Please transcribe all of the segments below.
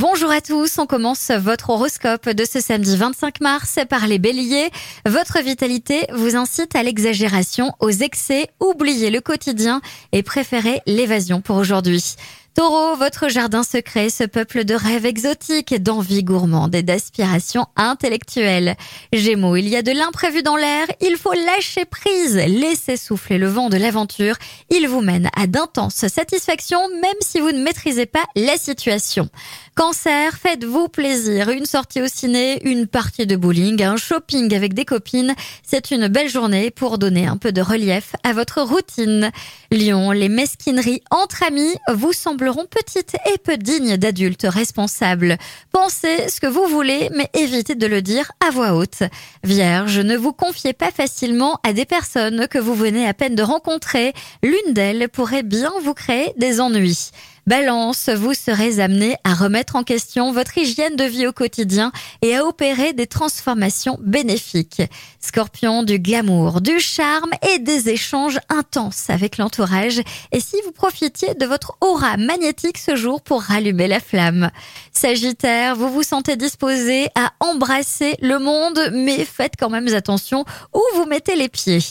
Bonjour à tous, on commence votre horoscope de ce samedi 25 mars par les béliers. Votre vitalité vous incite à l'exagération, aux excès, oubliez le quotidien et préférez l'évasion pour aujourd'hui. Taureau, votre jardin secret se peuple de rêves exotiques, d'envies gourmandes et d'aspirations intellectuelles. Gémeaux, il y a de l'imprévu dans l'air, il faut lâcher prise, laisser souffler le vent de l'aventure. Il vous mène à d'intenses satisfactions même si vous ne maîtrisez pas la situation. Cancer, faites-vous plaisir, une sortie au ciné, une partie de bowling, un shopping avec des copines, c'est une belle journée pour donner un peu de relief à votre routine. Lion, les mesquineries entre amis vous semblent sembleront petites et peu dignes d'adultes responsables. Pensez ce que vous voulez, mais évitez de le dire à voix haute. Vierge, ne vous confiez pas facilement à des personnes que vous venez à peine de rencontrer. L'une d'elles pourrait bien vous créer des ennuis. Balance, vous serez amené à remettre en question votre hygiène de vie au quotidien et à opérer des transformations bénéfiques. Scorpion, du glamour, du charme et des échanges intenses avec l'entourage. Et si vous profitiez de votre aura magnétique ce jour pour rallumer la flamme. Sagittaire, vous vous sentez disposé à embrasser le monde, mais faites quand même attention où vous mettez les pieds.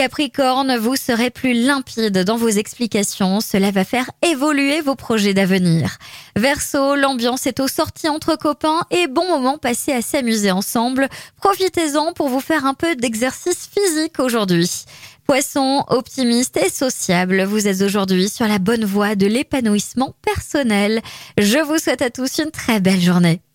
Capricorne, vous serez plus limpide dans vos explications. Cela va faire évoluer vos projets d'avenir. Verseau, l'ambiance est aux sorties entre copains et bon moment passé à s'amuser ensemble. Profitez-en pour vous faire un peu d'exercice physique aujourd'hui. Poisson, optimiste et sociable, vous êtes aujourd'hui sur la bonne voie de l'épanouissement personnel. Je vous souhaite à tous une très belle journée.